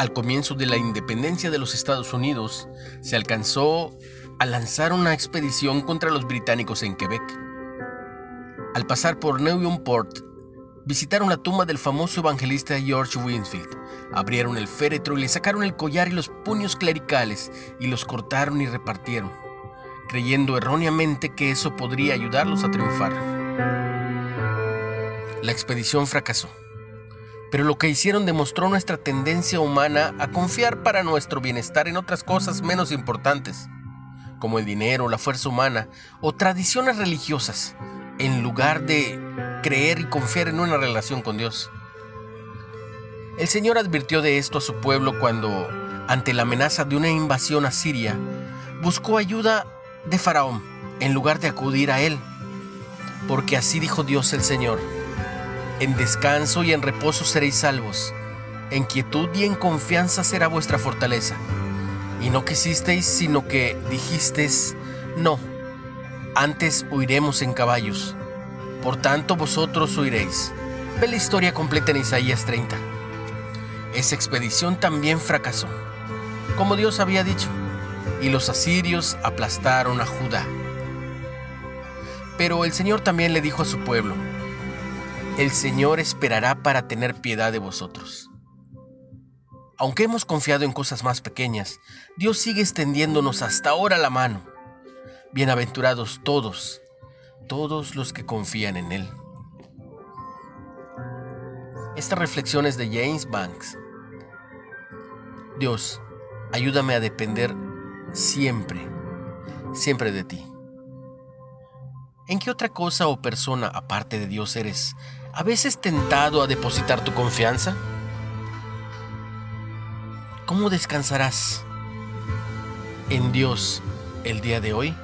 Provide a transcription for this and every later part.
Al comienzo de la independencia de los Estados Unidos, se alcanzó a lanzar una expedición contra los británicos en Quebec. Al pasar por Newburyport, visitaron la tumba del famoso evangelista George Winfield, abrieron el féretro y le sacaron el collar y los puños clericales y los cortaron y repartieron, creyendo erróneamente que eso podría ayudarlos a triunfar. La expedición fracasó, pero lo que hicieron demostró nuestra tendencia humana a confiar para nuestro bienestar en otras cosas menos importantes, como el dinero, la fuerza humana o tradiciones religiosas, en lugar de creer y confiar en una relación con Dios. El Señor advirtió de esto a su pueblo cuando, ante la amenaza de una invasión a Siria, buscó ayuda de Faraón en lugar de acudir a él. Porque así dijo Dios el Señor, en descanso y en reposo seréis salvos, en quietud y en confianza será vuestra fortaleza. Y no quisisteis, sino que dijisteis, no, antes huiremos en caballos. Por tanto vosotros huiréis. Ve la historia completa en Isaías 30. Esa expedición también fracasó, como Dios había dicho, y los asirios aplastaron a Judá. Pero el Señor también le dijo a su pueblo, el Señor esperará para tener piedad de vosotros. Aunque hemos confiado en cosas más pequeñas, Dios sigue extendiéndonos hasta ahora la mano Bienaventurados todos, todos los que confían en Él. Esta reflexión es de James Banks. Dios, ayúdame a depender siempre, siempre de ti. ¿En qué otra cosa o persona aparte de Dios eres a veces tentado a depositar tu confianza? ¿Cómo descansarás en Dios el día de hoy?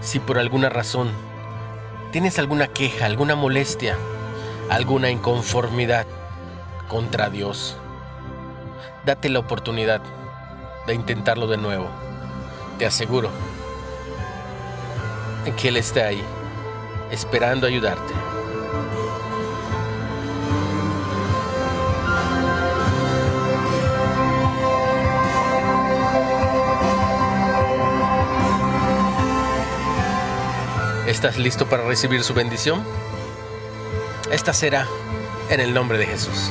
Si por alguna razón tienes alguna queja, alguna molestia, alguna inconformidad contra Dios, date la oportunidad de intentarlo de nuevo. Te aseguro que Él está ahí, esperando ayudarte. ¿Estás listo para recibir su bendición? Esta será en el nombre de Jesús.